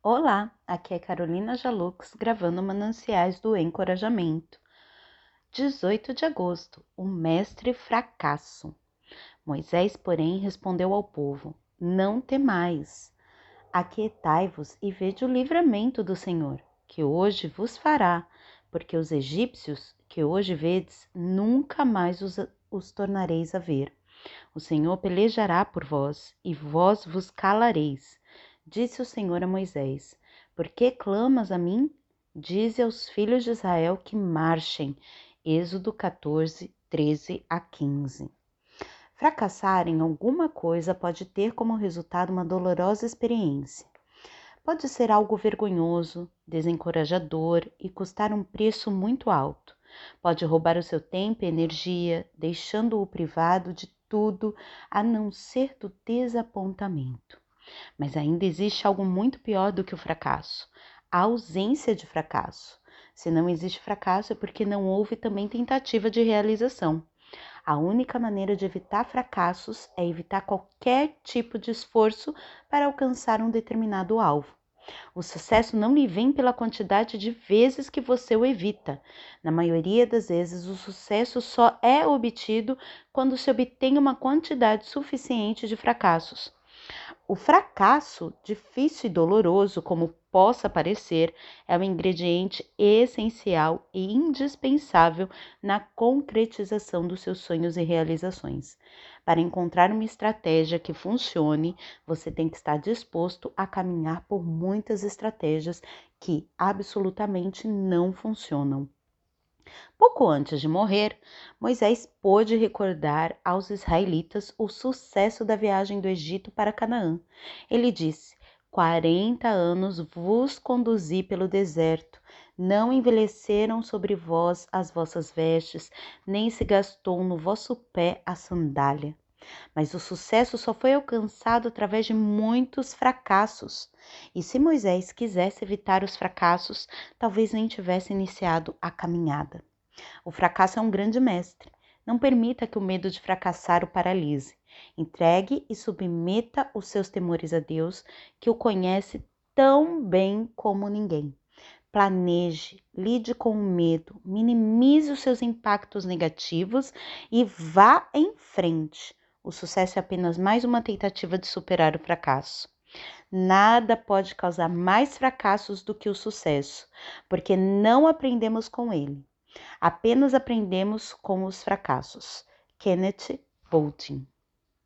Olá, aqui é Carolina Jalux gravando Mananciais do Encorajamento. 18 de agosto, o mestre fracasso. Moisés, porém, respondeu ao povo: Não temais. Aquietai-vos e vede o livramento do Senhor, que hoje vos fará, porque os egípcios que hoje vedes, nunca mais os, os tornareis a ver. O Senhor pelejará por vós, e vós vos calareis Disse o Senhor a Moisés: Por que clamas a mim? Dize aos filhos de Israel que marchem. Êxodo 14, 13 a 15. Fracassar em alguma coisa pode ter como resultado uma dolorosa experiência. Pode ser algo vergonhoso, desencorajador e custar um preço muito alto. Pode roubar o seu tempo e energia, deixando-o privado de tudo a não ser do desapontamento. Mas ainda existe algo muito pior do que o fracasso: a ausência de fracasso. Se não existe fracasso é porque não houve também tentativa de realização. A única maneira de evitar fracassos é evitar qualquer tipo de esforço para alcançar um determinado alvo. O sucesso não lhe vem pela quantidade de vezes que você o evita. Na maioria das vezes, o sucesso só é obtido quando se obtém uma quantidade suficiente de fracassos. O fracasso, difícil e doloroso como possa parecer, é um ingrediente essencial e indispensável na concretização dos seus sonhos e realizações. Para encontrar uma estratégia que funcione, você tem que estar disposto a caminhar por muitas estratégias que absolutamente não funcionam. Pouco antes de morrer, Moisés pôde recordar aos israelitas o sucesso da viagem do Egito para Canaã. Ele disse: Quarenta anos vos conduzi pelo deserto, não envelheceram sobre vós as vossas vestes, nem se gastou no vosso pé a sandália. Mas o sucesso só foi alcançado através de muitos fracassos. E se Moisés quisesse evitar os fracassos, talvez nem tivesse iniciado a caminhada. O fracasso é um grande mestre. Não permita que o medo de fracassar o paralise. Entregue e submeta os seus temores a Deus, que o conhece tão bem como ninguém. Planeje, lide com o medo, minimize os seus impactos negativos e vá em frente. O sucesso é apenas mais uma tentativa de superar o fracasso. Nada pode causar mais fracassos do que o sucesso, porque não aprendemos com ele. Apenas aprendemos com os fracassos. Kenneth Bolton